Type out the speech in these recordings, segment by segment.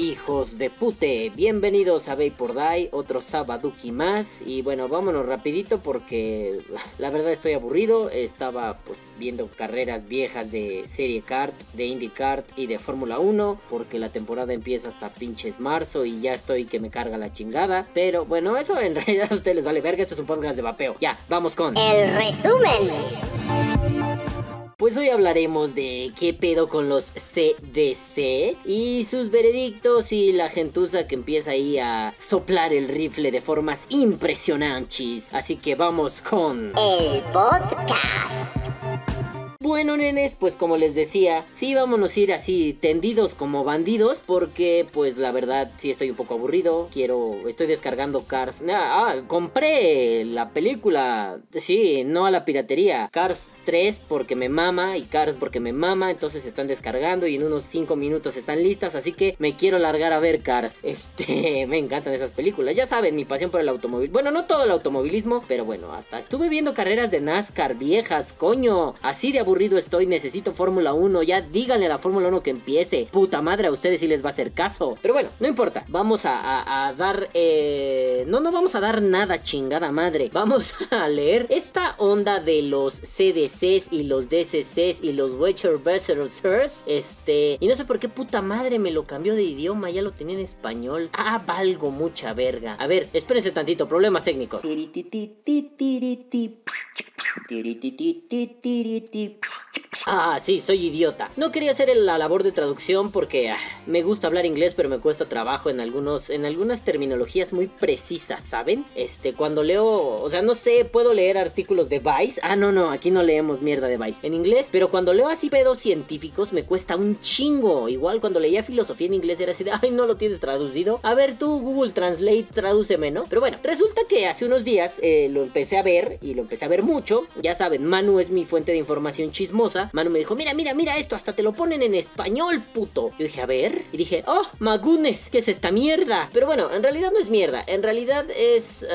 hijos de pute, bienvenidos a Vapor Die, otro Sabaduki más. Y bueno, vámonos rapidito porque la verdad estoy aburrido, estaba pues viendo carreras viejas de Serie Kart, de IndyCart y de Fórmula 1 porque la temporada empieza hasta pinches marzo y ya estoy que me carga la chingada, pero bueno, eso en realidad a ustedes les vale verga, esto es un podcast de vapeo. Ya, vamos con el resumen. Pues hoy hablaremos de qué pedo con los CDC y sus veredictos y la gentuza que empieza ahí a soplar el rifle de formas impresionantes. Así que vamos con el podcast. Bueno, nenes, pues como les decía, sí vámonos a ir así tendidos como bandidos, porque pues la verdad sí estoy un poco aburrido, quiero, estoy descargando Cars. Ah, compré la película, sí, no a la piratería. Cars 3 porque me mama y Cars porque me mama, entonces están descargando y en unos 5 minutos están listas, así que me quiero largar a ver Cars. Este, me encantan esas películas, ya saben, mi pasión por el automóvil. Bueno, no todo el automovilismo, pero bueno, hasta estuve viendo carreras de NASCAR viejas, coño, así de aburrido estoy, necesito Fórmula 1, ya díganle a la Fórmula 1 que empiece. Puta madre, a ustedes sí les va a hacer caso. Pero bueno, no importa, vamos a, dar... Eh... No, no vamos a dar nada, chingada madre. Vamos a leer esta onda de los CDCs y los DCCs y los Witcher Besserers. Este... Y no sé por qué puta madre me lo cambió de idioma, ya lo tenía en español. Ah, valgo mucha verga. A ver, espérense tantito, problemas técnicos. Ah, sí, soy idiota. No quería hacer la labor de traducción porque ah, me gusta hablar inglés, pero me cuesta trabajo en algunos en algunas terminologías muy precisas, ¿saben? Este, cuando leo, o sea, no sé, puedo leer artículos de Vice. Ah, no, no, aquí no leemos mierda de Vice en inglés, pero cuando leo así pedos científicos me cuesta un chingo. Igual cuando leía filosofía en inglés era así de, "Ay, no lo tienes traducido." A ver, tú Google Translate tradúceme, ¿no? Pero bueno, resulta que hace unos días eh, lo empecé a ver y lo empecé a ver mucho. Ya saben, Manu es mi fuente de información chismosa. Manu me dijo, mira, mira, mira esto, hasta te lo ponen en español, puto. Yo dije, a ver. Y dije, oh, magunes, ¿qué es esta mierda? Pero bueno, en realidad no es mierda. En realidad es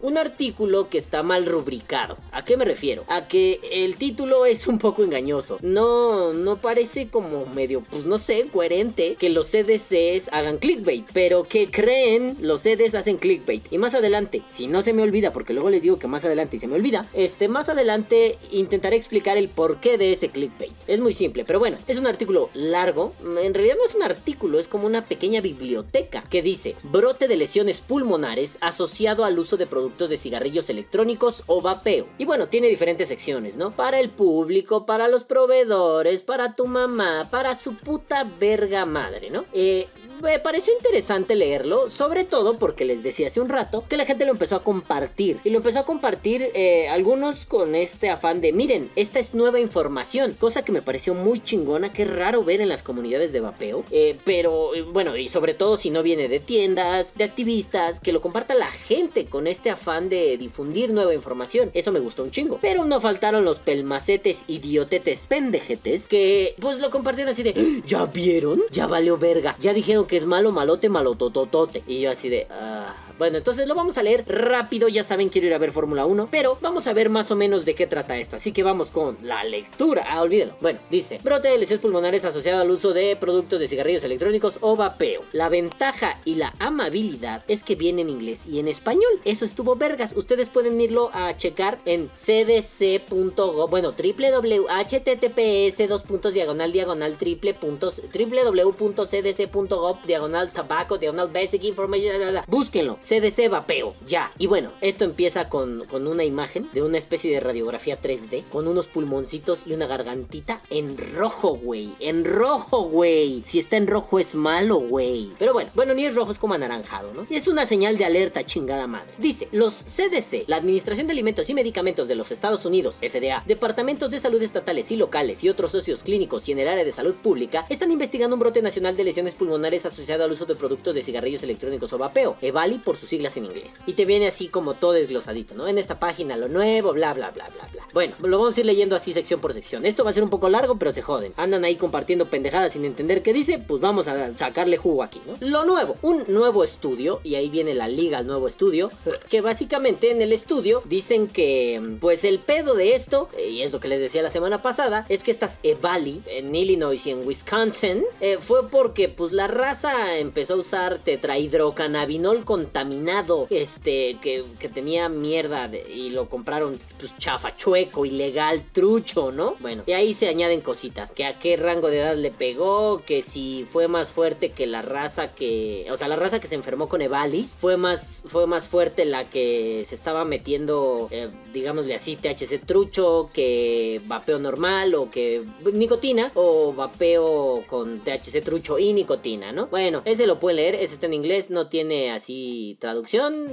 un artículo que está mal rubricado. ¿A qué me refiero? A que el título es un poco engañoso. No, no parece como medio, pues no sé, coherente que los CDCs hagan clickbait. Pero que creen, los CDs hacen clickbait. Y más adelante, si no se me olvida, porque luego les digo que más adelante y se me olvida, este, más adelante intentaré explicar el porqué de ese clickbait. Es muy simple, pero bueno, es un artículo largo. En realidad no es un artículo, es como una pequeña biblioteca que dice brote de lesiones pulmonares asociado al uso de productos de cigarrillos electrónicos o vapeo. Y bueno, tiene diferentes secciones, ¿no? Para el público, para los proveedores, para tu mamá, para su puta verga madre, ¿no? Eh, me pareció interesante leerlo, sobre todo porque les decía hace un rato que la gente lo empezó a compartir. Y lo empezó a compartir eh, algunos con este afán de, miren, esta es nueva información, cosa que me pareció muy chingona, que raro ver en las comunidades de vapeo. Eh, pero eh, bueno, y sobre todo si no viene de tiendas, de activistas, que lo comparta la gente con este afán de difundir nueva información. Eso me gustó un chingo. Pero no faltaron los pelmacetes idiotetes pendejetes que pues lo compartieron así de, ¿ya vieron? Ya valió verga. Ya dijeron que es malo, malote, malotototote. Y yo así de... Ah, bueno, entonces lo vamos a leer rápido, ya saben, quiero ir a ver Fórmula 1, pero vamos a ver más o menos de qué trata esto. Así que vamos con la lectura. Ah, olvídelo. Bueno, dice, brote de lesiones pulmonares asociado al uso de productos de cigarrillos electrónicos o vapeo. La ventaja y la amabilidad es que viene en inglés y en español. Eso estuvo vergas. Ustedes pueden irlo a checar en cdc.gov, bueno, www.https dos puntos diagonal diagonal triple puntos www.cdc.gov diagonal tabaco diagonal basic information. Búsquenlo. CDC vapeo, ya. Y bueno, esto empieza con, con una imagen de una especie de radiografía 3D con unos pulmoncitos y una gargantita en rojo, güey. En rojo, güey. Si está en rojo es malo, güey. Pero bueno, bueno, ni es rojo, es como anaranjado, ¿no? Es una señal de alerta, chingada madre. Dice, los CDC, la Administración de Alimentos y Medicamentos de los Estados Unidos, FDA, departamentos de salud estatales y locales y otros socios clínicos y en el área de salud pública, están investigando un brote nacional de lesiones pulmonares asociado al uso de productos de cigarrillos electrónicos o vapeo, EVALI por sus siglas en inglés. Y te viene así como todo desglosadito, ¿no? En esta página lo nuevo, bla, bla, bla, bla, bla. Bueno, lo vamos a ir leyendo así sección por sección. Esto va a ser un poco largo, pero se joden. Andan ahí compartiendo pendejadas sin entender qué dice, pues vamos a sacarle jugo aquí, ¿no? Lo nuevo, un nuevo estudio, y ahí viene la liga al nuevo estudio, que básicamente en el estudio dicen que, pues el pedo de esto, y es lo que les decía la semana pasada, es que estas EVALI en Illinois y en Wisconsin, eh, fue porque pues la raza empezó a usar tetrahidrocannabinol contaminado, este, que, que tenía mierda y lo compraron pues chafa, chueco, ilegal, trucho, ¿no? Bueno, y ahí se añaden cositas, que a qué rango de edad le pegó, que si fue más fuerte que la raza que, o sea, la raza que se enfermó con Evalis, fue más, fue más fuerte la que se estaba metiendo, eh, digámosle así, THC trucho, que vapeo normal o que nicotina, o vapeo con THC trucho y nicotina, ¿no? Bueno, ese lo pueden leer, ese está en inglés, no tiene así traducción,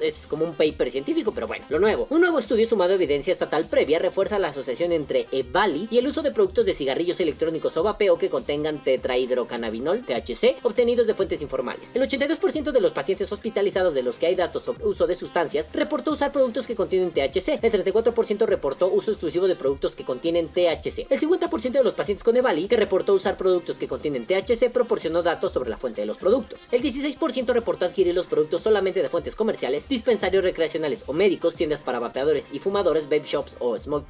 es como un paper científico, pero bueno, lo nuevo. Un nuevo estudio sumado a evidencia estatal previa refuerza la asociación entre Evali y el uso de productos de cigarrillos electrónicos o vapeo que contengan tetrahidrocannabinol, THC, obtenidos de fuentes informales. El 82% de los pacientes hospitalizados de los que hay datos sobre uso de sustancias reportó usar productos que contienen THC. El 34% reportó uso exclusivo de productos que contienen THC. El 50% de los pacientes con Evali que reportó usar productos que contienen THC proporcionó datos sobre la fuente de los productos. El 16% reportó adquirir los productos solamente de fuentes comerciales, dispensarios recreacionales o médicos, tiendas para vapeadores y fumadores, vape shops o smoke,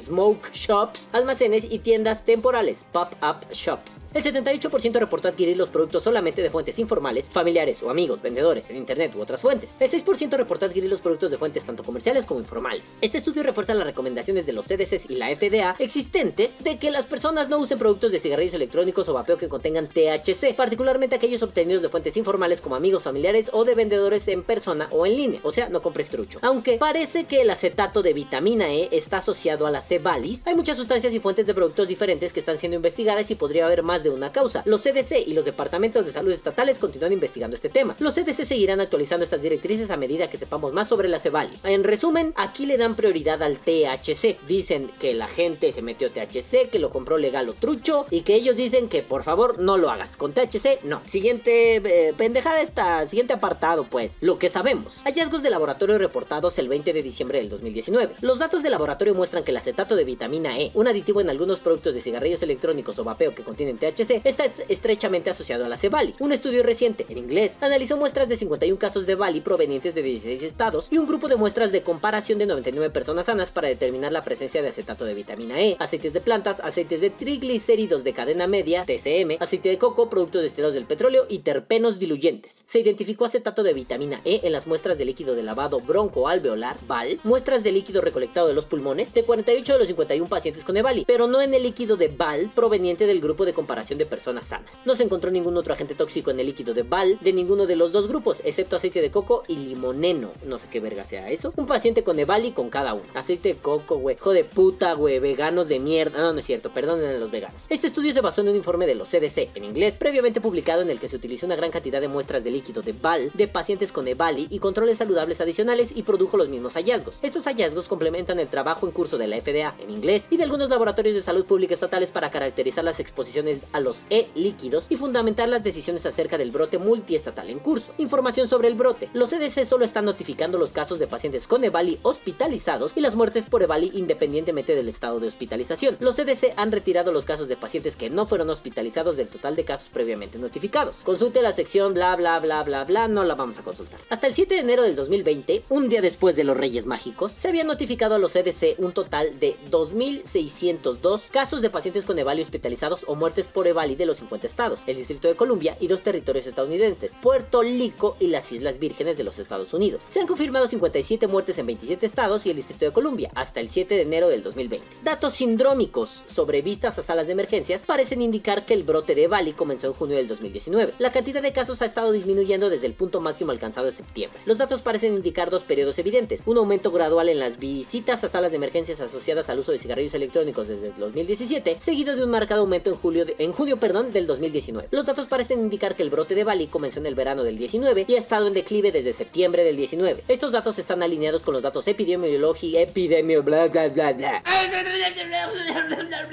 smoke shops, almacenes y tiendas temporales, pop-up shops. El 78% reportó adquirir los productos solamente de fuentes informales, familiares o amigos, vendedores en internet u otras fuentes. El 6% reportó adquirir los productos de fuentes tanto comerciales como informales. Este estudio refuerza las recomendaciones de los CDCs y la FDA existentes de que las personas no usen productos de cigarrillos electrónicos o vapeo que contengan THC, particularmente aquellos obtenidos de fuentes informales como amigos, familiares o de vendedores en persona o en línea, o sea, no compres trucho. Aunque parece que el acetato de vitamina E está asociado a la Cebalis, hay muchas sustancias y fuentes de productos diferentes que están siendo investigadas y podría haber más de una causa. Los CDC y los departamentos de salud estatales continúan investigando este tema. Los CDC seguirán actualizando estas directrices a medida que sepamos más sobre la Cebali. En resumen, aquí le dan prioridad al THC. Dicen que la gente se metió THC, que lo compró legal o trucho y que ellos dicen que por favor no lo hagas. Con THC, no. Siguiente eh, pendejada esta, siguiente apartado pues. Lo que sabemos. Hallazgos de laboratorio reportados el 20 de diciembre del 2019. Los datos de laboratorio muestran que el acetato de vitamina E, un aditivo en algunos productos de cigarrillos electrónicos o vapeo que contienen THC, está estrechamente asociado a la Cebali. Un estudio reciente, en inglés, analizó muestras de 51 casos de Bali provenientes de 16 estados y un grupo de muestras de comparación de 99 personas sanas para determinar la presencia de acetato de vitamina E, aceites de plantas, aceites de triglicéridos de cadena media, TCM, aceite de coco, productos destilados del petróleo y terpenos diluyentes. Se identificó acetato de vitamina E en las muestras de líquido de lavado broncoalveolar, BAL, muestras de líquido recolectado de los pulmones de 48 de los 51 pacientes con EVALI, pero no en el líquido de BAL proveniente del grupo de comparación de personas sanas. No se encontró ningún otro agente tóxico en el líquido de Val de ninguno de los dos grupos, excepto aceite de coco y limoneno. No sé qué verga sea eso. Un paciente con Evali con cada uno. Aceite de coco, güey. Hijo de puta, güey. Veganos de mierda. No, no es cierto. Perdonen a los veganos. Este estudio se basó en un informe de los CDC en inglés, previamente publicado en el que se utilizó una gran cantidad de muestras de líquido de Val de pacientes con Evali y controles saludables adicionales y produjo los mismos hallazgos. Estos hallazgos complementan el trabajo en curso de la FDA en inglés y de algunos laboratorios de salud pública estatales para caracterizar las exposiciones a los e-líquidos y fundamentar las decisiones acerca del brote multiestatal en curso. Información sobre el brote. Los CDC solo están notificando los casos de pacientes con EVALI hospitalizados y las muertes por EVALI independientemente del estado de hospitalización. Los CDC han retirado los casos de pacientes que no fueron hospitalizados del total de casos previamente notificados. Consulte la sección bla bla bla bla bla, no la vamos a consultar. Hasta el 7 de enero del 2020, un día después de los Reyes Mágicos, se había notificado a los CDC un total de 2.602 casos de pacientes con EVALI hospitalizados o muertes por EVALI de los 50 estados, el Distrito de Columbia y dos territorios estadounidenses, Puerto Rico y las Islas Vírgenes de los Estados Unidos. Se han confirmado 57 muertes en 27 estados y el Distrito de Columbia hasta el 7 de enero del 2020. Datos sindrómicos sobre vistas a salas de emergencias parecen indicar que el brote de Bali comenzó en junio del 2019. La cantidad de casos ha estado disminuyendo desde el punto máximo alcanzado en septiembre. Los datos parecen indicar dos periodos evidentes, un aumento gradual en las visitas a salas de emergencias asociadas al uso de cigarrillos electrónicos desde el 2017, seguido de un marcado aumento en julio del 2019. Los datos parecen indicar que el brote de Bali comenzó en el verano del 19 y ha estado en declive desde septiembre del 19. Estos datos están alineados con los datos epidemiológicos, epidemio,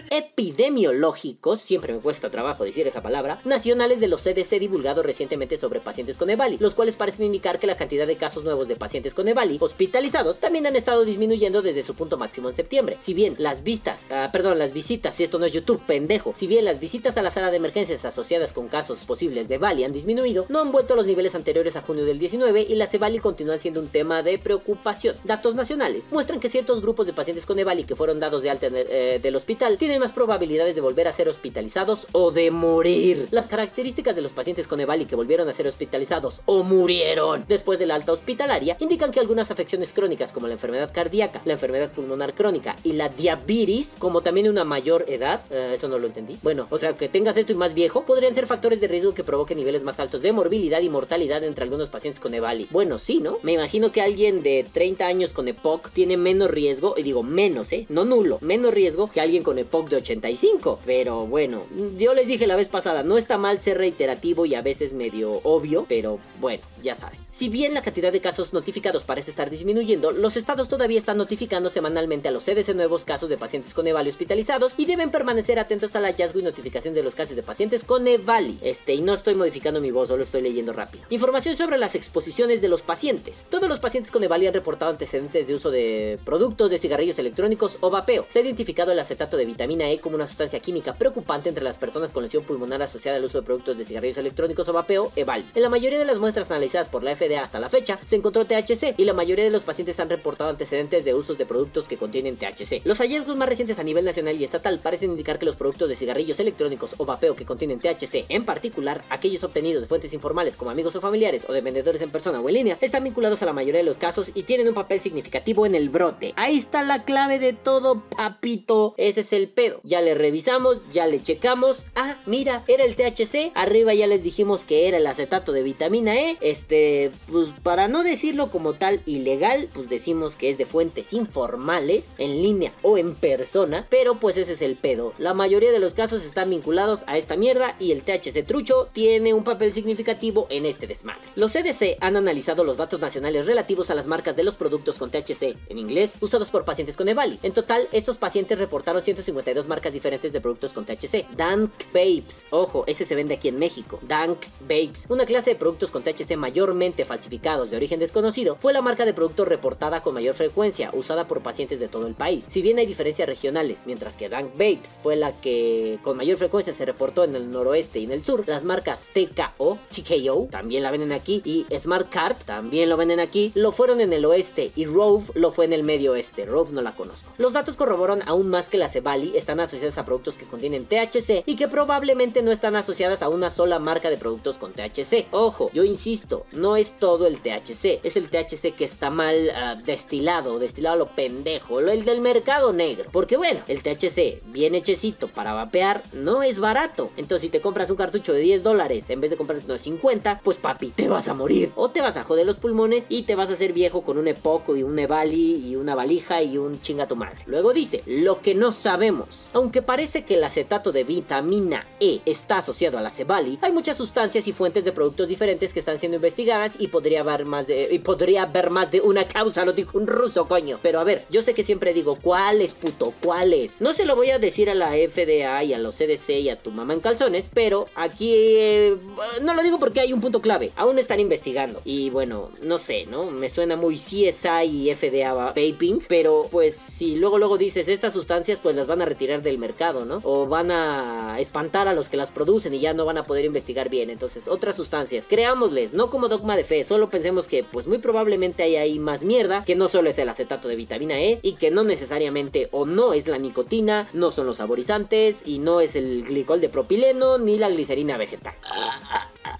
epidemiológicos, siempre me cuesta trabajo decir esa palabra, de los CDC divulgados recientemente sobre pacientes con EVALI, los cuales parecen indicar que la cantidad de casos nuevos de pacientes con EVALI hospitalizados también han estado disminuyendo desde su punto máximo en septiembre. Si bien las vistas, ah, perdón, las visitas, si esto no es YouTube, pendejo, si bien las visitas a la sala de emergencias asociadas con casos posibles de Bali han disminuido, no han vuelto a los niveles anteriores a junio del 19 y las EVALI continúan siendo un tema de preocupación. Datos nacionales muestran que ciertos grupos de pacientes con EVALI que fueron dados de alta eh, del hospital tienen más probabilidades de volver a ser hospitalizados o de morir. Las, características de los pacientes con EVALI que volvieron a ser hospitalizados o murieron después de la alta hospitalaria indican que algunas afecciones crónicas como la enfermedad cardíaca, la enfermedad pulmonar crónica y la diabetes, como también una mayor edad, eh, eso no lo entendí. Bueno, o sea, que tengas esto y más viejo, podrían ser factores de riesgo que provoquen niveles más altos de morbilidad y mortalidad entre algunos pacientes con EVALI. Bueno, sí, ¿no? Me imagino que alguien de 30 años con EPOC tiene menos riesgo, y digo menos, ¿eh? No nulo, menos riesgo que alguien con EPOC de 85. Pero bueno, yo les dije la vez pasada, no está mal ser reiterativo y a veces medio obvio, pero bueno, ya saben. Si bien la cantidad de casos notificados parece estar disminuyendo, los estados todavía están notificando semanalmente a los CDC nuevos casos de pacientes con EVALI hospitalizados y deben permanecer atentos al hallazgo y notificación de los casos de pacientes con EVALI. Este, y no estoy modificando mi voz, solo estoy leyendo rápido. Información sobre las exposiciones de los pacientes. Todos los pacientes con EVALI han reportado antecedentes de uso de productos de cigarrillos electrónicos o vapeo. Se ha identificado el acetato de vitamina E como una sustancia química preocupante entre las personas con lesión pulmonar asociada al uso de productos de cigarrillos electrónicos o vapeo, EVALI. En la mayoría de las muestras analizadas por la FDA hasta la fecha, se encontró THC y la mayoría de los pacientes han reportado antecedentes de usos de productos que contienen THC. Los hallazgos más recientes a nivel nacional y estatal parecen indicar que los productos de cigarrillos electrónicos o vapeo que contienen THC, en particular aquellos obtenidos de fuentes informales como amigos o familiares o de vendedores en persona o en línea, están vinculados a la mayoría de los casos y tienen un papel significativo en el brote. Ahí está la clave de todo, papito. Ese es el pedo. Ya le revisamos, ya le checamos. Ah, mira, era el THC. Arriba ya les dijimos que era el acetato de vitamina E. Este, pues para no decirlo como tal ilegal, pues decimos que es de fuentes informales, en línea o en persona. Pero pues ese es el pedo. La mayoría de los casos están vinculados a esta mierda y el THC trucho tiene un papel significativo en este desmadre. Los CDC han analizado los datos nacionales relativos a las marcas de los productos con THC, en inglés, usados por pacientes con EVALI. En total, estos pacientes reportaron 152 marcas diferentes de productos con THC. Dank Babes, ojo, ese se vende aquí en México. Dank Babes, una clase de productos con THC mayormente falsificados de origen desconocido, fue la marca de producto reportada con mayor frecuencia, usada por pacientes de todo el país. Si bien hay diferencias regionales, mientras que Dank Babes fue la que con mayor frecuencia se reportó en el noroeste y en el sur, las marcas TKO, TKO, también la venden aquí, y Smart Card, también lo venden aquí, lo fueron en el oeste y Rove lo fue en el medio oeste. Rove no la conozco. Los datos corroboran aún más que las Evali están asociadas a productos que contienen THC y que probablemente no están asociadas a una sola marca de productos con THC. Ojo, yo insisto, no es todo el THC, es el THC que está mal uh, destilado, destilado a lo pendejo, el del mercado negro. Porque bueno, el THC bien hechecito para vapear no es barato. Entonces si te compras un cartucho de 10 dólares en vez de comprar uno de 50, pues papi, te vas a morir. O te vas a joder los pulmones y te vas a hacer viejo con un epoco y un evali y una valija y un chinga tu madre. Luego dice, lo que no sabemos. Aunque parece que el acetato de vitamina E está asociado a la Cebali, hay muchas sustancias y fuentes de productos diferentes que están siendo investigadas y podría haber más de podría haber más de una causa, lo dijo un ruso, coño. Pero a ver, yo sé que siempre digo, ¿cuál es puto? ¿Cuál es? No se lo voy a decir a la FDA y a los CDC y a tu mamá en calzones, pero aquí eh, no lo digo porque hay un punto clave. Aún están investigando. Y bueno, no sé, ¿no? Me suena muy CSI y FDA vaping, pero pues si luego luego dices estas sustancias pues las van a retirar del mercado, ¿no? O van a espantar a los que las producen y ya no van a poder investigar bien. Entonces, otras sustancias, creámosles, no como dogma de fe, solo pensemos que pues muy probablemente hay ahí más mierda, que no solo es el acetato de vitamina E y que no necesariamente o no es la nicotina, no son los saborizantes y no es el glicol de propileno ni la glicerina vegetal.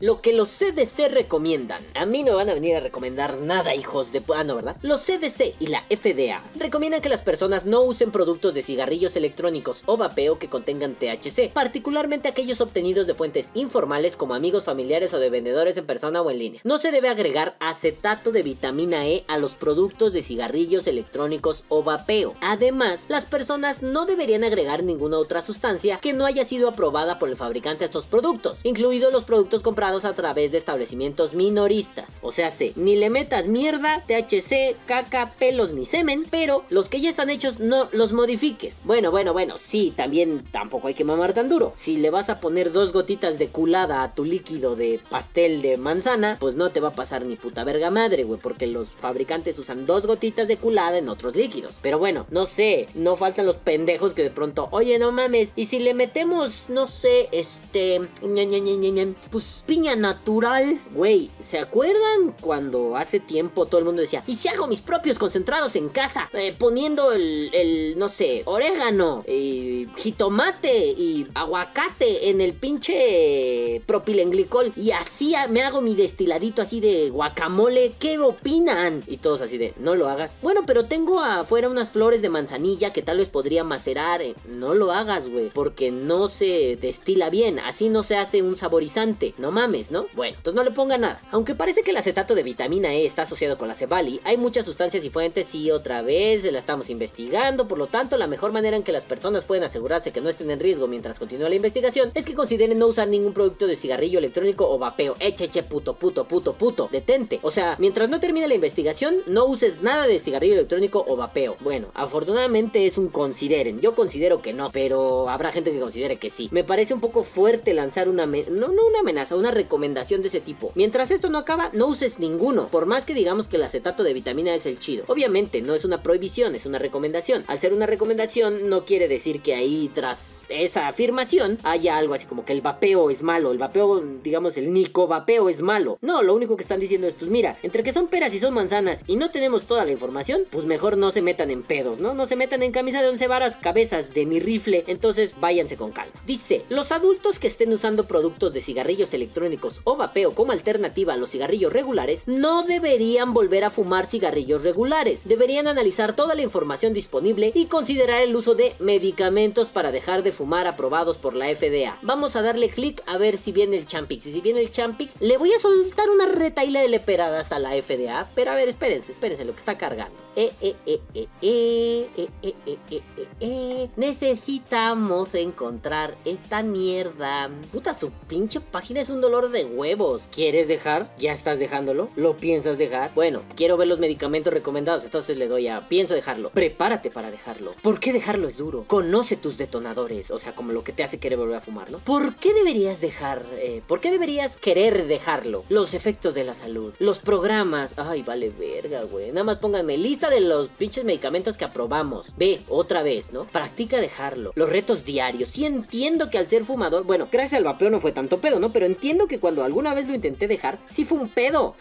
Lo que los CDC recomiendan. A mí no van a venir a recomendar nada, hijos de... Ah, no, ¿verdad? Los CDC y la FDA recomiendan que las personas no usen productos de cigarrillos electrónicos o vapeo que contengan THC, particularmente aquellos obtenidos de fuentes informales como amigos familiares o de vendedores en persona o en línea. No se debe agregar acetato de vitamina E a los productos de cigarrillos electrónicos o vapeo. Además, las personas no deberían agregar ninguna otra sustancia que no haya sido aprobada por el fabricante a estos productos, incluidos los productos comprados a través de establecimientos minoristas. O sea, sé, ni le metas mierda, THC, caca, pelos ni semen, pero los que ya están hechos no los modifiques. Bueno, bueno, bueno, sí, también tampoco hay que mamar tan duro. Si le vas a poner dos gotitas de culada a tu líquido de pastel de manzana, pues no te va a pasar ni puta verga madre, güey, porque los fabricantes usan dos gotitas de culada en otros líquidos. Pero bueno, no sé, no faltan los pendejos que de pronto, oye, no mames, y si le metemos, no sé, este, pues pinche natural. Güey, ¿se acuerdan cuando hace tiempo todo el mundo decía, ¿y si hago mis propios concentrados en casa? Eh, poniendo el, el, no sé, orégano, y jitomate y aguacate en el pinche propilenglicol. Y así me hago mi destiladito así de guacamole. ¿Qué opinan? Y todos así de, no lo hagas. Bueno, pero tengo afuera unas flores de manzanilla que tal vez podría macerar. Eh, no lo hagas, güey, porque no se destila bien. Así no se hace un saborizante. No mames, ¿no? Bueno, entonces no le ponga nada. Aunque parece que el acetato de vitamina E está asociado con la cebali, hay muchas sustancias y fuentes y otra vez la estamos investigando. Por lo tanto, la mejor manera en que las personas pueden asegurarse que no estén en riesgo mientras continúa la investigación es que consideren no usar ningún producto de cigarrillo electrónico o vapeo. Eche, eche, puto, puto, puto, puto. Detente. O sea, mientras no termine la investigación, no uses nada de cigarrillo electrónico o vapeo. Bueno, afortunadamente es un consideren. Yo considero que no, pero habrá gente que considere que sí. Me parece un poco fuerte lanzar una... No, no una amenaza, una recomendación de ese tipo. Mientras esto no acaba, no uses ninguno. Por más que digamos que el acetato de vitamina es el chido. Obviamente, no es una prohibición, es una recomendación. Al ser una recomendación, no quiere decir que ahí tras esa afirmación haya algo así como que el vapeo es malo. El vapeo, digamos, el nico vapeo es malo. No, lo único que están diciendo es, pues mira, entre que son peras y son manzanas y no tenemos toda la información, pues mejor no se metan en pedos, ¿no? No se metan en camisa de once varas, cabezas de mi rifle. Entonces váyanse con calma. Dice, los adultos que estén usando productos de cigarrillos electrónicos o vapeo como alternativa a los cigarrillos regulares no deberían volver a fumar cigarrillos regulares. Deberían analizar toda la información disponible y considerar el uso de medicamentos para dejar de fumar aprobados por la FDA. Vamos a darle clic a ver si viene el Champix. Y si viene el Champix, le voy a soltar una retaila de leperadas a la FDA. Pero a ver, espérense, espérense lo que está cargando. Eh, eh, eh, eh, eh, eh, eh, eh, eh, eh, eh. Necesitamos encontrar esta mierda. Puta, su pinche página es un dolor de huevos. ¿Quieres dejar? ¿Ya estás dejándolo? ¿Lo piensas dejar? Bueno, quiero ver los medicamentos recomendados, entonces le doy a pienso dejarlo. Prepárate para dejarlo. ¿Por qué dejarlo es duro? Conoce tus detonadores, o sea, como lo que te hace querer volver a fumar, ¿no? ¿Por qué deberías dejar? eh, ¿Por qué deberías querer dejarlo? Los efectos de la salud, los programas. Ay, vale verga, güey. Nada más pónganme lista de los pinches medicamentos que aprobamos. Ve, otra vez, ¿no? Practica dejarlo. Los retos diarios. Sí entiendo que al ser fumador, bueno, gracias al vapeo no fue tanto pedo, ¿no? Pero entiendo que cuando alguna vez lo intenté dejar, sí fue un pedo.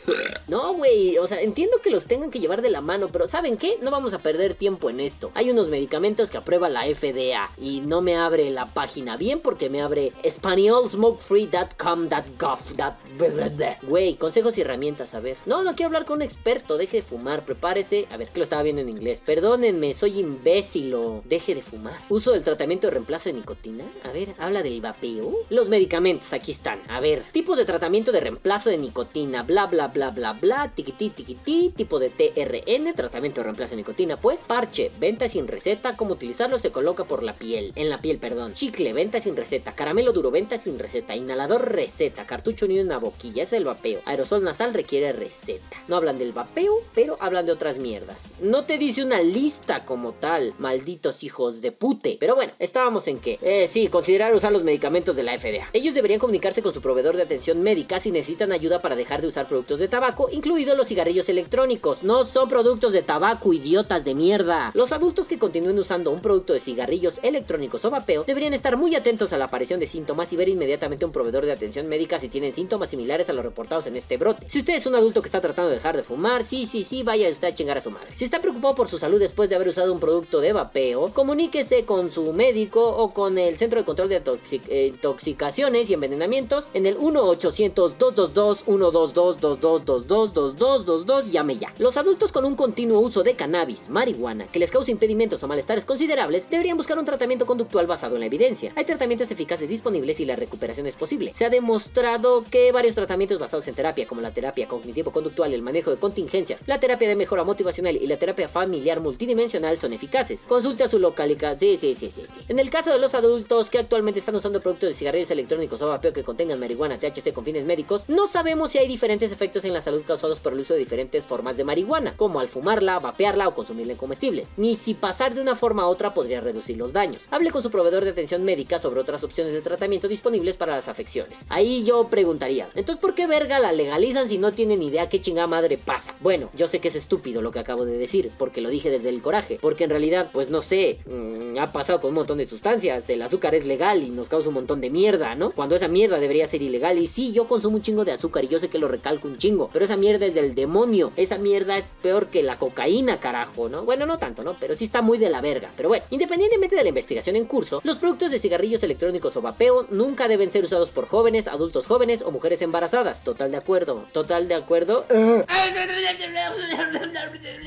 No, güey, o sea, entiendo que los tengan que llevar de la mano, pero ¿saben qué? No vamos a perder tiempo en esto. Hay unos medicamentos que aprueba la FDA y no me abre la página bien porque me abre españolsmokefree.com.gov. Güey, consejos y herramientas, a ver. No, no quiero hablar con un experto, deje de fumar, prepárese. A ver, que lo estaba viendo en inglés. Perdónenme, soy imbécil o deje de fumar. Uso del tratamiento de reemplazo de nicotina. A ver, habla del vapeo. Los medicamentos, aquí están. A ver, tipo de tratamiento de reemplazo de nicotina, bla bla bla bla bla, tiquití tiquití, tipo de TRN, tratamiento de reemplazo de nicotina, pues, parche, venta sin receta, cómo utilizarlo se coloca por la piel, en la piel, perdón, chicle, venta sin receta, caramelo duro, venta sin receta, inhalador, receta, cartucho unido en una boquilla, es el vapeo, aerosol nasal requiere receta. No hablan del vapeo, pero hablan de otras mierdas. No te dice una lista como tal, malditos hijos de pute. Pero bueno, estábamos en que, eh, sí, considerar usar los medicamentos de la FDA. Ellos deberían comunicarse con su proveedor de atención médica si necesitan ayuda para dejar de usar productos de tabaco, incluidos los cigarrillos electrónicos. No son productos de tabaco, idiotas de mierda. Los adultos que continúen usando un producto de cigarrillos electrónicos o vapeo deberían estar muy atentos a la aparición de síntomas y ver inmediatamente un proveedor de atención médica si tienen síntomas similares a los reportados en este brote. Si usted es un adulto que está tratando de dejar de fumar, sí, sí, sí, vaya usted a chingar a su madre. Si está preocupado por su salud después de haber usado un producto de vapeo, comuníquese con su médico o con el Centro de Control de eh, Intoxicaciones y Envenenamientos en el 1-800-222-122-222-222-222, llame ya. Los adultos con un continuo uso de cannabis, marihuana, que les cause impedimentos o malestares considerables, deberían buscar un tratamiento conductual basado en la evidencia. Hay tratamientos eficaces disponibles y la recuperación es posible. Se ha demostrado que varios tratamientos basados en terapia, como la terapia cognitivo-conductual, el manejo de contingencias, la terapia de mejora motivacional y la terapia familiar multidimensional son eficaces. Consulte a su localica. Sí, sí, sí, sí, sí. En el caso de los adultos que actualmente están usando productos de cigarrillos electrónicos o vapeo que contengan marihuana, THC con fines médicos, no sabemos si hay diferentes efectos en la salud causados por el uso de diferentes formas de marihuana, como al fumarla, vapearla o consumirla en comestibles, ni si pasar de una forma a otra podría reducir los daños. Hable con su proveedor de atención médica sobre otras opciones de tratamiento disponibles para las afecciones. Ahí yo preguntaría, entonces ¿por qué verga la legalizan si no tienen idea qué chingada madre pasa? Bueno, yo sé que es estúpido lo que acabo de decir, porque lo dije desde el coraje, porque en realidad, pues no sé, mm, ha pasado con un montón de sustancias, el azúcar es legal y nos causa un montón de mierda, ¿no? Cuando esa mierda debería ser ilegal Y sí, yo consumo un chingo de azúcar y yo sé que lo recalco un chingo. Pero esa mierda es del demonio. Esa mierda es peor que la cocaína, carajo, ¿no? Bueno, no tanto, ¿no? Pero sí está muy de la verga. Pero bueno, independientemente de la investigación en curso, los productos de cigarrillos electrónicos o vapeo nunca deben ser usados por jóvenes, adultos jóvenes o mujeres embarazadas. Total de acuerdo. Total de acuerdo.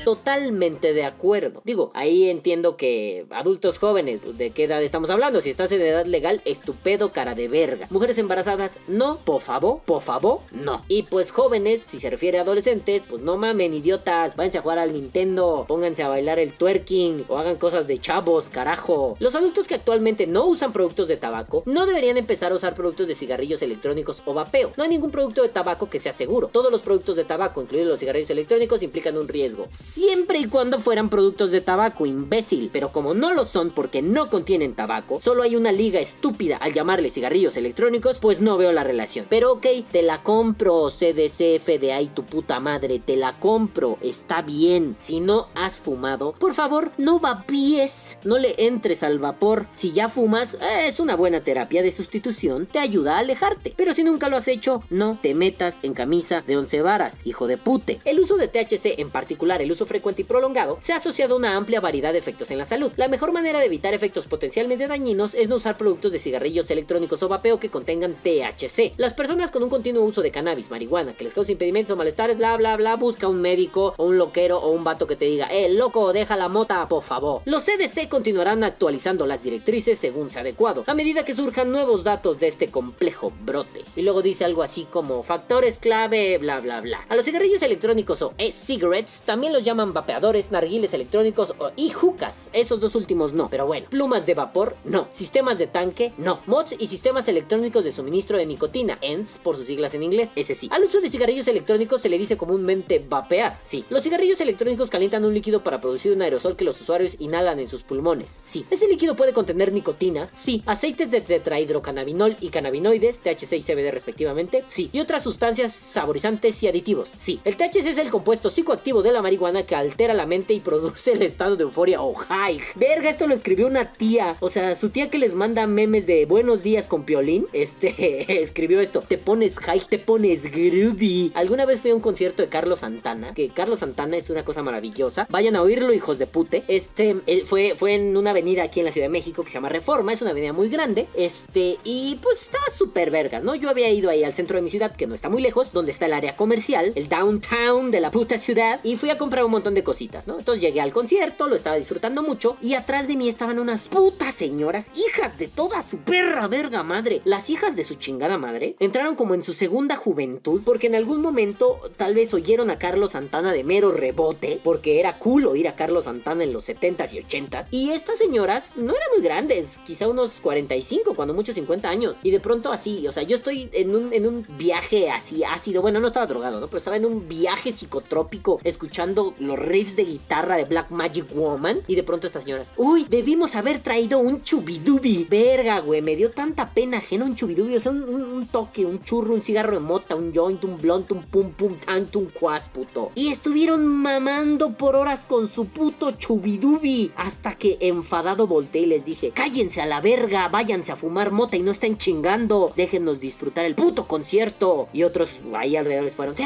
Totalmente de acuerdo. Digo, ahí entiendo que adultos jóvenes, ¿de qué edad estamos hablando? Si estás en edad legal, estupendo cara de verga. Mujeres embarazadas, no, por favor, por favor, no. Y pues jóvenes, si se refiere a adolescentes, pues no mamen, idiotas, váyanse a jugar al Nintendo, pónganse a bailar el twerking o hagan cosas de chavos, carajo. Los adultos que actualmente no usan productos de tabaco no deberían empezar a usar productos de cigarrillos electrónicos o vapeo. No hay ningún producto de tabaco que sea seguro. Todos los productos de tabaco, incluidos los cigarrillos electrónicos, implican un riesgo. Siempre y cuando fueran productos de tabaco, imbécil. Pero como no lo son porque no contienen tabaco, solo hay una liga estúpida al llamarle cigarrillos electrónicos, pues no veo la relación. Pero ok, te la compro, CDC, FDA y tu puta madre, te la compro, está bien. Si no has fumado, por favor, no vapíes, no le entres al vapor. Si ya fumas, eh, es una buena terapia de sustitución, te ayuda a alejarte. Pero si nunca lo has hecho, no te metas en camisa de once varas, hijo de pute. El uso de THC, en particular el uso frecuente y prolongado, se ha asociado a una amplia variedad de efectos en la salud. La mejor manera de evitar efectos potencialmente dañinos es no usar productos de cigarrillos electrónicos o vapeo que contengan THC. Las personas con un continuo uso de cannabis, marihuana, que les cause impedimentos o malestares, bla bla bla, busca un médico o un loquero o un vato que te diga, eh, loco, deja la mota, por favor. Los CDC continuarán actualizando las directrices según sea adecuado, a medida que surjan nuevos datos de este complejo brote. Y luego dice algo así como factores clave, bla bla bla. A los cigarrillos electrónicos o e-cigarettes también los llaman vapeadores, narguiles electrónicos o e-jucas. Esos dos últimos no, pero bueno. Plumas de vapor, no. Sistemas de tanque, no. Mods y sistemas electrónicos de suministro de nicotina, ENDS por sus siglas en inglés, ese sí. Al uso de cigarrillos electrónicos se le dice comúnmente vapear, sí. Los cigarrillos electrónicos calientan un líquido para producir un aerosol que los usuarios inhalan en sus pulmones, sí. Ese líquido puede contener nicotina, sí. Aceites de tetrahidrocannabinol y cannabinoides, THC y CBD respectivamente, sí. Y otras sustancias saborizantes y aditivos, sí. El THC es el compuesto psicoactivo de la marihuana que altera la mente y produce el estado de euforia o high. Verga, esto lo escribió una tía, o sea, su tía que les manda memes de buenos días con piolín, este, escribió esto, te pones high, te pones groovy. Alguna vez fui a un concierto de Carlos Santana, que Carlos Santana es una cosa maravillosa, vayan a oírlo, hijos de pute. Este, eh, fue, fue en una avenida aquí en la Ciudad de México que se llama Reforma, es una avenida muy grande, este, y pues estaba súper vergas, ¿no? Yo había ido ahí al centro de mi ciudad, que no está muy lejos, donde está el área comercial, el downtown de la puta ciudad, y fui a comprar un montón de cositas, ¿no? Entonces llegué al concierto, lo estaba disfrutando mucho, y atrás de mí estaban unas putas señoras, hijas de toda su perra verga madre. Las hijas de su chingada madre entraron como en su segunda juventud, porque en algún momento tal vez oyeron a Carlos Santana de mero rebote, porque era cool oír a Carlos Santana en los 70s y 80s. Y estas señoras no eran muy grandes, quizá unos 45, cuando mucho 50 años. Y de pronto así, o sea, yo estoy en un, en un viaje así ácido, bueno, no estaba drogado, ¿no? Pero estaba en un viaje psicotrópico escuchando los riffs de guitarra de Black Magic Woman. Y de pronto estas señoras, uy, debimos haber traído un chubidubi. Verga, güey, me dio tanta pena ajena un chubidubi. O sea, un, un- toque, un churro, un cigarro de mota, un joint, un blunt, un pum pum tanto, un cuas, puto. Y estuvieron mamando por horas con su puto chubidubi. Hasta que enfadado volteé y les dije, cállense a la verga, váyanse a fumar mota y no estén chingando. Déjennos disfrutar el puto concierto. Y otros ahí alrededor fueron, ¡Sí!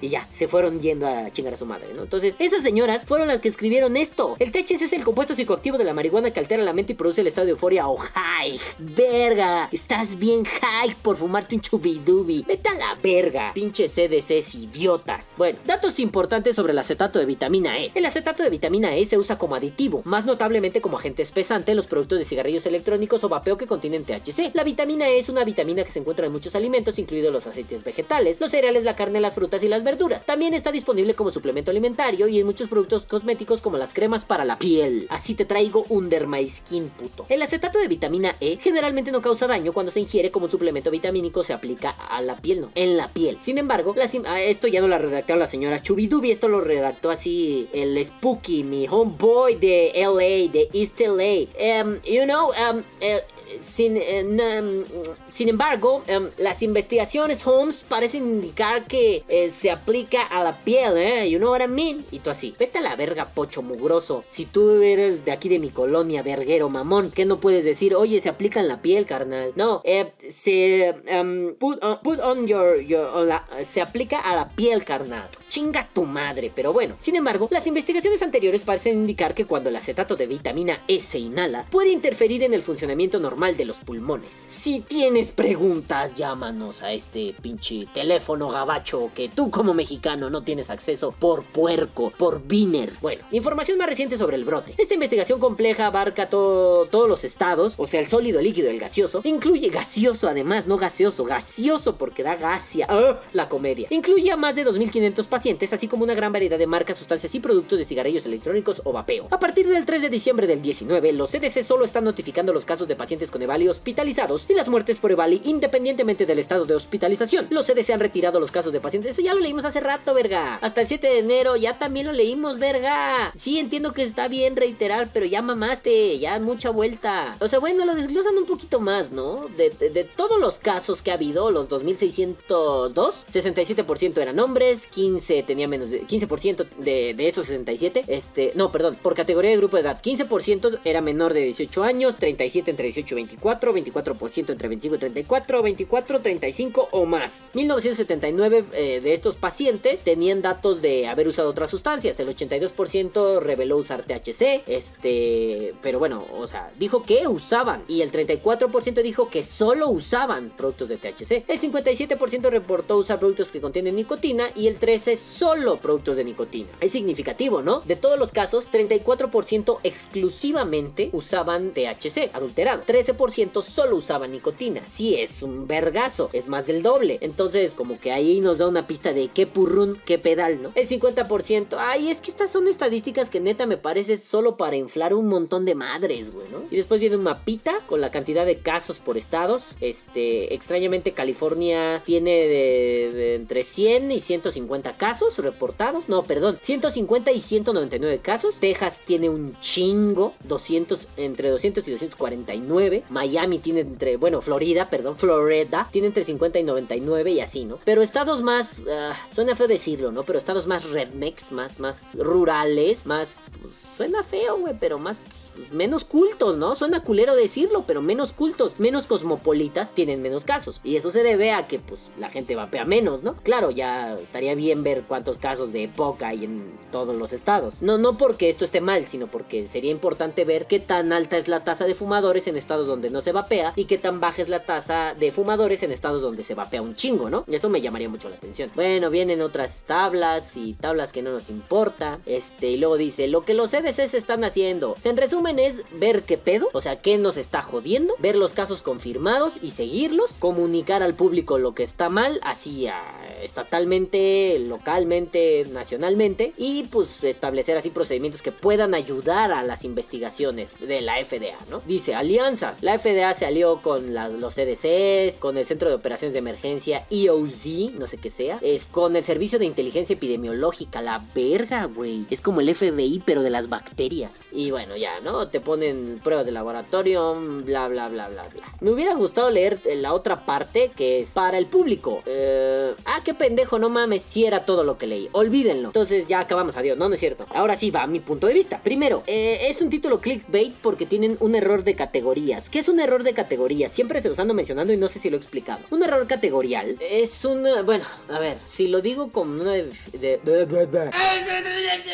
Y ya, se fueron yendo a chingar a su madre, ¿no? Entonces, esas señoras fueron las que escribieron esto. El THC es el compuesto psicoactivo de la marihuana que altera la mente y produce el estado de euforia o high. Verga, estás bien high por fumarte un chubidubi. Vete a la verga, pinche CDCs idiotas. Bueno, datos importantes sobre el acetato de vitamina E. El acetato de vitamina E se usa como aditivo, más notablemente como agente espesante en los productos de cigarrillos electrónicos o vapeo que contienen THC. La vitamina E es una vitamina que se encuentra en muchos alimentos, incluidos los aceites vegetales, los cereales, la carne, las frutas y las verduras. También está disponible como suplemento alimentario y en muchos productos cosméticos como las cremas para la piel. Así te traigo un Dermaiskin puto. El acetato de vitamina E generalmente no causa daño cuando se ingiere como un suplemento vitamínico se aplica a la piel, no, en la piel. Sin embargo, ah, esto ya no la redactaron las señoras Chubidubi, esto lo redactó así el Spooky, mi homeboy de LA, de East LA. Em, you know, em, eh, sin, eh, mm, sin embargo, em, las investigaciones Holmes parecen indicar que eh, se aplica a la piel, ¿eh? You know what I mean? Y tú así, vete a la verga, pocho mugroso. Si tú eres de aquí de mi colonia, verguero mamón, ¿qué no puedes decir? Oye, se aplica en la piel, carnal. No, eh, se em, put, on, your, se aplica a la piel, carnal. Chinga tu madre, pero bueno. Sin embargo, las investigaciones anteriores parecen indicar que cuando el acetato de vitamina E se inhala, puede interferir en el funcionamiento normal de los pulmones. Si tienes preguntas, llámanos a este pinche teléfono gabacho que tú como mexicano no tienes acceso por puerco, por viner. Bueno, información más reciente sobre el brote. Esta investigación compleja abarca todos los estados, o sea, el sólido, el líquido, el gaseoso. Incluye gaseoso además, no gaseoso, gaseoso porque da gasia. ¡Ah! La comedia. Incluye a más de 2.500 pacientes, así como una gran variedad de marcas, sustancias y productos de cigarrillos electrónicos o vapeo. A partir del 3 de diciembre del 19, los CDC solo están notificando los casos de pacientes con EVALI hospitalizados y las muertes por EVALI independientemente del estado de hospitalización. Los CDC han retirado los casos de pacientes. Eso ya lo leímos hace rato, verga. Hasta el 7 de enero ya también lo leímos, verga. Sí, entiendo que está bien reiterar, pero ya mamaste, ya mucha vuelta. O sea, bueno, lo desglosan un poquito más, ¿no? De, todos los casos que ha habido, los 2602, 67% eran hombres, 15 tenía menos de 15% de, de esos 67, este, no, perdón, por categoría de grupo de edad, 15% era menor de 18 años, 37 entre 18 y 24, 24% entre 25 y 34, 24, 35 o más. 1979 eh, de estos pacientes tenían datos de haber usado otras sustancias, el 82% reveló usar THC, este, pero bueno, o sea, dijo que usaban y el 34% dijo que solo usaban productos de THC. El 57% reportó usar productos que contienen nicotina y el 13 solo productos de nicotina. Es significativo, ¿no? De todos los casos, 34% exclusivamente usaban THC adulterado. 13% solo usaban nicotina. Sí, es un vergazo, es más del doble. Entonces, como que ahí nos da una pista de qué purrún, qué pedal, ¿no? El 50%, ay, es que estas son estadísticas que neta me parece solo para inflar un montón de madres, güey, ¿no? Y después viene un mapita con la cantidad de casos por estados. Este, extrañamente California tiene de, entre 100 y 150 casos reportados. No, perdón, 150 y 199 casos. Texas tiene un chingo, 200, entre 200 y 249. Miami tiene entre, bueno, Florida, perdón, Florida tiene entre 50 y 99 y así, ¿no? Pero estados más, uh, suena feo decirlo, ¿no? Pero estados más rednecks, más, más rurales, más... Pues, suena feo, güey, pero más menos cultos, ¿no? Suena culero decirlo, pero menos cultos, menos cosmopolitas tienen menos casos. Y eso se debe a que pues la gente vapea menos, ¿no? Claro, ya estaría bien ver cuántos casos de época hay en todos los estados. No, no porque esto esté mal, sino porque sería importante ver qué tan alta es la tasa de fumadores en estados donde no se vapea y qué tan baja es la tasa de fumadores en estados donde se vapea un chingo, ¿no? Eso me llamaría mucho la atención. Bueno, vienen otras tablas y tablas que no nos importa. Este, y luego dice, lo que los CDCs están haciendo. Se en resumen es ver qué pedo, o sea, qué nos está jodiendo, ver los casos confirmados y seguirlos, comunicar al público lo que está mal, así estatalmente, localmente, nacionalmente, y pues establecer así procedimientos que puedan ayudar a las investigaciones de la FDA, ¿no? Dice, alianzas. La FDA se alió con los CDCs, con el Centro de Operaciones de Emergencia EOZ, no sé qué sea, es con el Servicio de Inteligencia Epidemiológica, la verga, güey. Es como el FBI, pero de las bacterias. Y bueno, ya, ¿no? Te ponen pruebas de laboratorio, bla, bla, bla, bla, bla. Me hubiera gustado leer la otra parte que es para el público. Eh, ah, qué pendejo, no mames, si era todo lo que leí. Olvídenlo. Entonces ya acabamos, adiós, no, no es cierto. Ahora sí va mi punto de vista. Primero, eh, es un título clickbait porque tienen un error de categorías. ¿Qué es un error de categorías? Siempre se los ando mencionando y no sé si lo he explicado. Un error categorial es un... Bueno, a ver, si lo digo con una...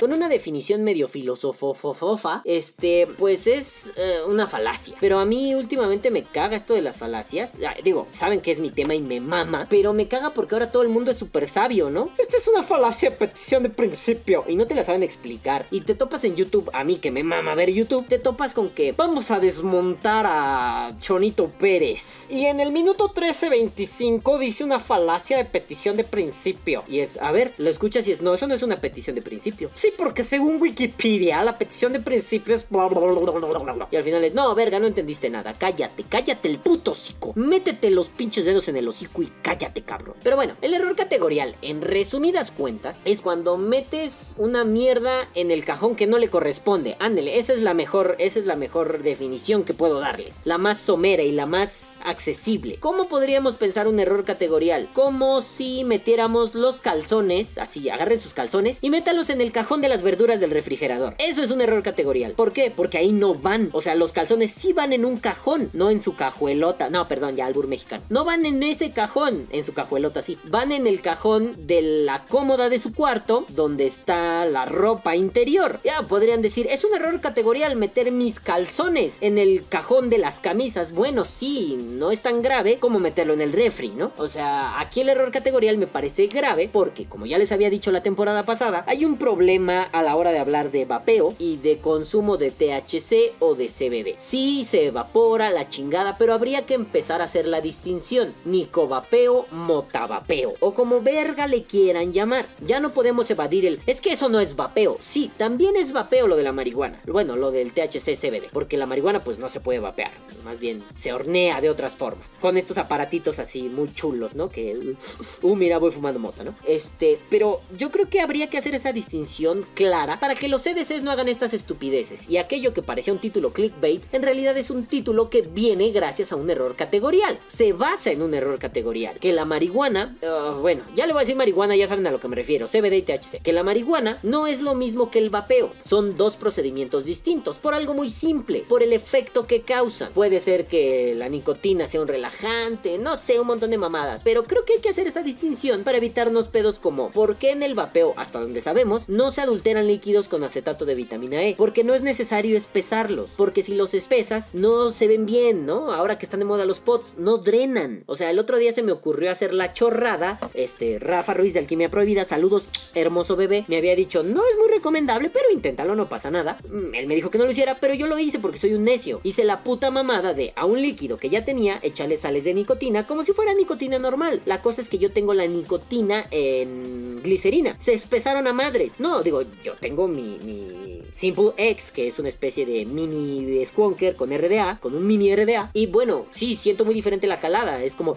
con una definición medio filosófofa, este, pues es eh, una falacia. Pero a mí últimamente me caga esto de las falacias. digo, saben que es mi tema y me mama, pero me caga porque ahora todo el mundo es súper sabio, ¿no? Esta es una falacia petición de principio y no te la saben explicar. Y te topas en YouTube, a mí que me mama ver YouTube, te topas con que vamos a desmontar a Chonito Pérez. Y en el minuto 13.25 dice una falacia de petición de principio. Y es, a ver, lo escuchas y es, no, eso no es una petición de principio. Sí, porque según Wikipedia, la petición de principio es bla bla bla y al final es, no, verga, no entendiste nada. Cállate, cállate el puto hocico. Métete los pinches dedos en el hocico y cállate, cabrón. Pero bueno, el error error categorial, en resumidas cuentas, es cuando metes una mierda en el cajón que no le corresponde. Ándele, esa es la mejor, esa es la mejor definición que puedo darles. La más somera y la más accesible. ¿Cómo podríamos pensar un error categorial? Como si metiéramos los calzones, así, agarren sus calzones y métalos en el cajón de las verduras del refrigerador. Eso es un error categorial. ¿Por qué? Porque ahí no van. O sea, los calzones sí van en un cajón, no en su cajuelota. No, perdón, ya albur mexicano. No van en ese cajón, en su cajuelota sí. Van en el cajón de la cómoda de su cuarto, donde está la ropa interior. Ya podrían decir, es un error categorial meter mis calzones en el cajón de las camisas. Bueno, sí, no es tan grave como meterlo en el refri, ¿no? O sea, aquí el error categorial me parece grave porque, como ya les había dicho la temporada pasada, hay un problema a la hora de hablar de vapeo y de consumo de THC o de CBD. Sí, se evapora la chingada, pero habría que empezar a hacer la distinción. Nicovapeo, motavapeo o como verga le quieran llamar. Ya no podemos evadir el... Es que eso no es vapeo. Sí, también es vapeo lo de la marihuana. Bueno, lo del THC CBD. Porque la marihuana pues no se puede vapear. Más bien se hornea de otras formas. Con estos aparatitos así muy chulos, ¿no? Que... Uh, mira, voy fumando mota, ¿no? Este... Pero yo creo que habría que hacer esa distinción clara para que los CDCs no hagan estas estupideces. Y aquello que parecía un título clickbait en realidad es un título que viene gracias a un error categorial. Se basa en un error categorial. Que la marihuana... Uh, bueno, ya le voy a decir marihuana, ya saben a lo que me refiero. CBD y THC. Que la marihuana no es lo mismo que el vapeo. Son dos procedimientos distintos. Por algo muy simple. Por el efecto que causan. Puede ser que la nicotina sea un relajante. No sé, un montón de mamadas. Pero creo que hay que hacer esa distinción para evitarnos pedos como ¿por qué en el vapeo, hasta donde sabemos, no se adulteran líquidos con acetato de vitamina E? Porque no es necesario espesarlos. Porque si los espesas, no se ven bien, ¿no? Ahora que están de moda los pots, no drenan. O sea, el otro día se me ocurrió hacer la chorrada. Este, Rafa Ruiz de Alquimia Prohibida, saludos, hermoso bebé. Me había dicho, no es muy recomendable, pero inténtalo, no pasa nada. Mm, Él me dijo que no lo hiciera, pero yo lo hice porque soy un necio. Hice la puta mamada de a un líquido que ya tenía, echarle sales de nicotina como si fuera nicotina normal. La cosa es que yo tengo la nicotina en glicerina. Se espesaron a madres. No, digo, yo tengo mi, mi Simple X, que es una especie de mini Squonker con RDA, con un mini RDA. Y bueno, sí, siento muy diferente la calada. Es como...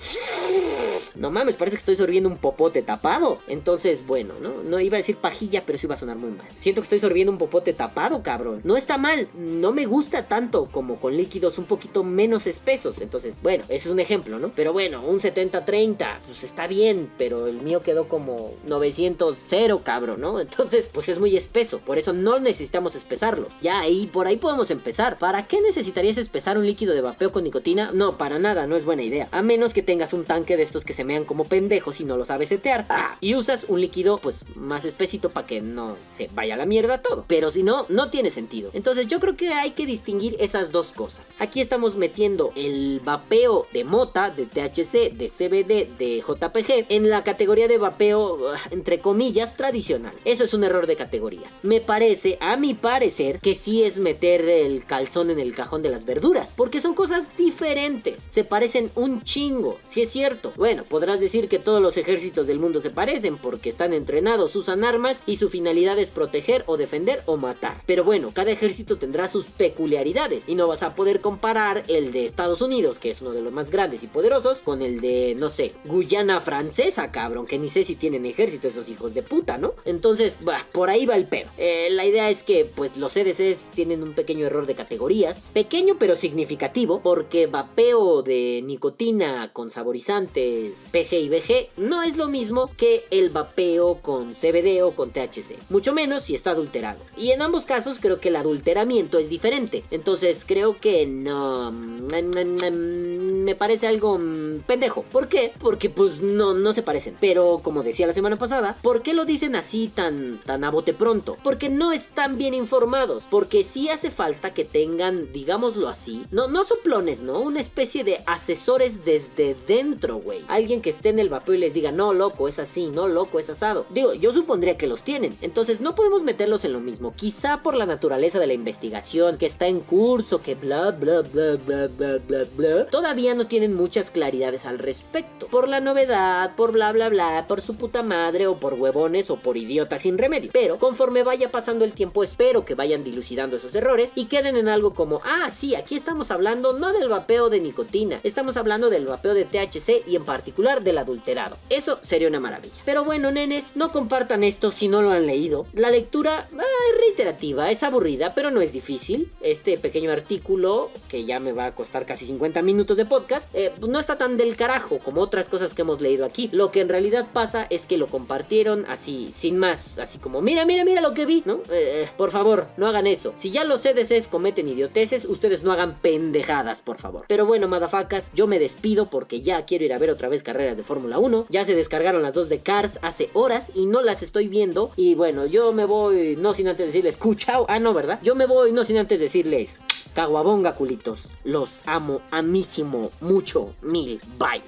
No mames, parece que estoy sorbiendo un popote tapado. Entonces, bueno, ¿no? No iba a decir pajilla, pero sí iba a sonar muy mal. Siento que estoy sorbiendo un popote tapado, cabrón. No está mal. No me gusta tanto como con líquidos un poquito menos espesos. Entonces, bueno, ese es un ejemplo, ¿no? Pero bueno, un 70-30, pues está bien. Pero el mío quedó como 900-0, cabrón, ¿no? Entonces, pues es muy espeso. Por eso no necesitamos espesarlos. Ya ahí, por ahí podemos empezar. ¿Para qué necesitarías espesar un líquido de vapeo con nicotina? No, para nada, no es buena idea. A menos que tengas un tanque de estos que se mean como pendejos y no lo sabes setear. Ah, y usas un líquido, pues, más espesito para que no se vaya a la mierda todo. Pero si no, no tiene sentido. Entonces yo creo que hay que distinguir esas dos cosas. Aquí estamos metiendo el vapeo de mota, de THC, de CBD, de JPG en la categoría de vapeo, entre comillas, tradicional. Eso es un error de categorías. Me parece, a mi parecer, que sí es meter el calzón en el cajón de las verduras. Porque son cosas diferentes. Se parecen un chingo. Si es cierto. Bueno, podrás decir que todos los ejércitos del mundo se parecen porque están entrenados, usan armas y su finalidad es proteger o defender o matar. Pero bueno, cada ejército tendrá sus peculiaridades y no vas a poder comparar el de Estados Unidos, que es uno de los más grandes y poderosos, con el de, no sé, Guyana francesa, cabrón, que ni sé si tienen ejército esos hijos de puta, ¿no? Entonces, bah, por ahí va el pedo. Eh, la idea es que, pues, los CDCs tienen un pequeño error de categorías, pequeño pero significativo, porque vapeo de nicotina con saborizantes PG y BG no es lo mismo que el vapeo con CBD o con THC, mucho menos si está adulterado. Y en ambos casos creo que el adulteramiento es diferente, entonces creo que no me parece algo pendejo. ¿Por qué? Porque pues no no se parecen. Pero como decía la semana pasada, ¿por qué lo dicen así tan tan a bote pronto? Porque no están bien informados, porque sí hace falta que tengan, digámoslo así, no no soplones, ¿no? Una especie de asesores desde dentro, güey. Alguien que esté en el vapeo y les diga, "No, loco, es así, no, loco, es asado." Digo, yo supondría que los tienen. Entonces no podemos meterlos en lo mismo. Quizá por la naturaleza de la investigación que está en curso, que bla bla bla bla bla bla bla, todavía no tienen muchas claridades al respecto. Por la novedad, por bla bla bla, por su puta madre o por huevones o por idiotas sin remedio. Pero conforme vaya pasando el tiempo espero que vayan dilucidando esos errores y queden en algo como, ah sí, aquí estamos hablando no del vapeo de nicotina, estamos hablando del vapeo de THC y en particular del adulterado. Eso sería una maravilla. Pero bueno, nenes, no compartan esto si no lo han leído. La lectura ah, es reiterativa, es aburrida, pero no es difícil. Este pequeño artículo, que ya me va a costar casi 50 minutos de podcast, eh, pues no está tan del carajo como otras cosas que hemos leído aquí. Lo que en realidad pasa es que lo compartieron así, sin más, así como, mira, mira, mira lo que vi, ¿no? Eh, por favor, no hagan eso. Si ya los CDCs cometen idioteces, ustedes no hagan pendejadas, por favor. Pero bueno, madafacas, yo me despido porque ya quiero ir a ver otra vez carreras de Fórmula 1. Ya se descargaron las dos de Cars hace horas y no las estoy viendo. Y bueno, yo me voy, no sin antes decirles, cuchao. Ah, no, ¿verdad? Yo me voy, no sin antes decirles, caguabonga, culitos. Los amo, amísimo, mucho, mil, bye.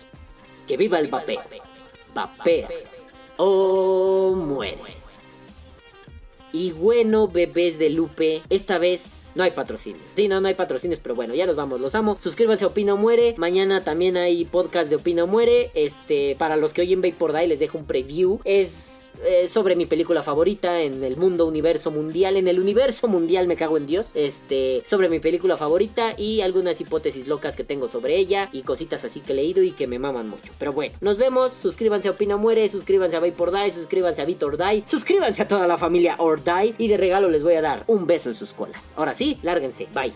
Que viva el papel. Vapea. O muere. Y bueno, bebés de Lupe, esta vez no hay patrocinios. Sí, no, no hay patrocinios, pero bueno, ya nos vamos, los amo. Suscríbanse a Opina Muere. Mañana también hay podcast de Opina Muere. Este, para los que oyen por Die les dejo un preview. Es eh, sobre mi película favorita en el mundo, universo mundial. En el universo mundial, me cago en Dios. Este, sobre mi película favorita y algunas hipótesis locas que tengo sobre ella y cositas así que he leído y que me maman mucho. Pero bueno, nos vemos. Suscríbanse a Opina Muere, suscríbanse a por Die, suscríbanse a Vitor Die, suscríbanse a toda la familia Or Die y de regalo les voy a dar un beso en sus colas. Ahora sí, lárguense. Bye.